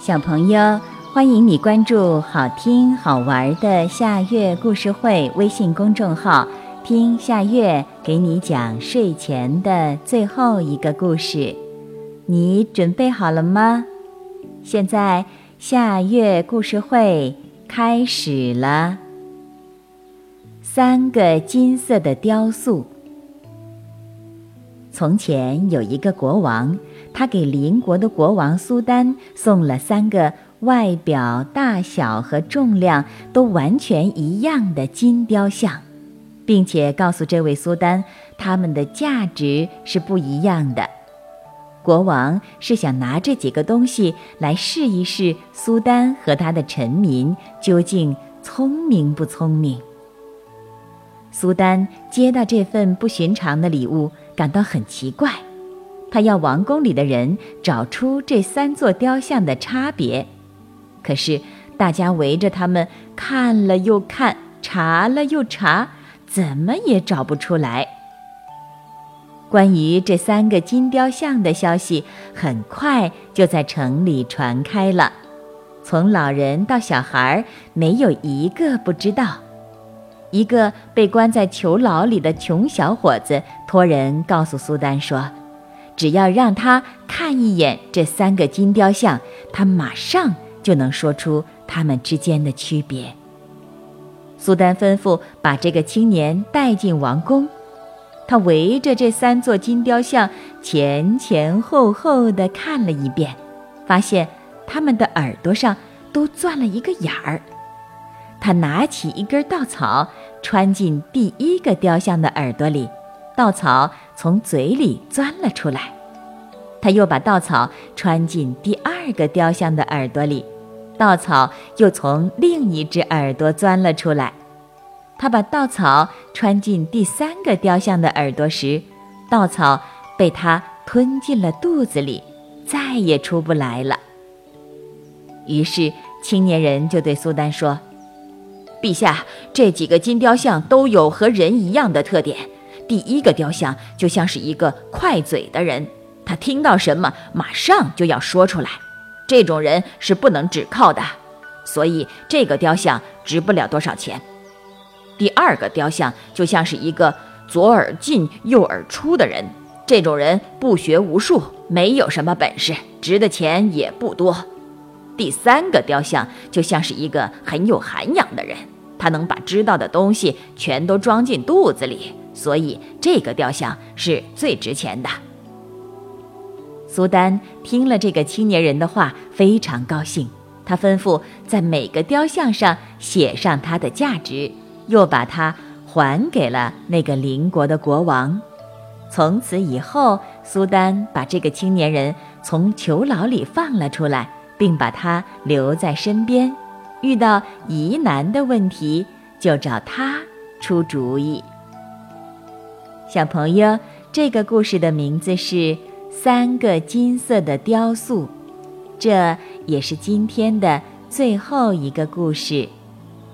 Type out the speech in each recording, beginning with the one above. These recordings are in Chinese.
小朋友，欢迎你关注好听好玩的夏月故事会微信公众号，听夏月给你讲睡前的最后一个故事。你准备好了吗？现在夏月故事会开始了。三个金色的雕塑。从前有一个国王。他给邻国的国王苏丹送了三个外表、大小和重量都完全一样的金雕像，并且告诉这位苏丹，它们的价值是不一样的。国王是想拿这几个东西来试一试苏丹和他的臣民究竟聪明不聪明。苏丹接到这份不寻常的礼物，感到很奇怪。他要王宫里的人找出这三座雕像的差别，可是大家围着他们看了又看，查了又查，怎么也找不出来。关于这三个金雕像的消息很快就在城里传开了，从老人到小孩，没有一个不知道。一个被关在囚牢里的穷小伙子托人告诉苏丹说。只要让他看一眼这三个金雕像，他马上就能说出他们之间的区别。苏丹吩咐把这个青年带进王宫，他围着这三座金雕像前前后后的看了一遍，发现他们的耳朵上都钻了一个眼儿。他拿起一根稻草，穿进第一个雕像的耳朵里。稻草从嘴里钻了出来，他又把稻草穿进第二个雕像的耳朵里，稻草又从另一只耳朵钻了出来。他把稻草穿进第三个雕像的耳朵时，稻草被他吞进了肚子里，再也出不来了。于是青年人就对苏丹说：“陛下，这几个金雕像都有和人一样的特点。”第一个雕像就像是一个快嘴的人，他听到什么马上就要说出来，这种人是不能只靠的，所以这个雕像值不了多少钱。第二个雕像就像是一个左耳进右耳出的人，这种人不学无术，没有什么本事，值的钱也不多。第三个雕像就像是一个很有涵养的人，他能把知道的东西全都装进肚子里。所以这个雕像是最值钱的。苏丹听了这个青年人的话，非常高兴。他吩咐在每个雕像上写上它的价值，又把它还给了那个邻国的国王。从此以后，苏丹把这个青年人从囚牢里放了出来，并把他留在身边。遇到疑难的问题，就找他出主意。小朋友，这个故事的名字是《三个金色的雕塑》，这也是今天的最后一个故事。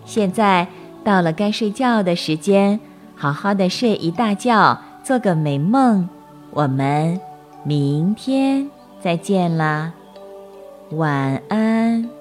现在到了该睡觉的时间，好好的睡一大觉，做个美梦。我们明天再见啦，晚安。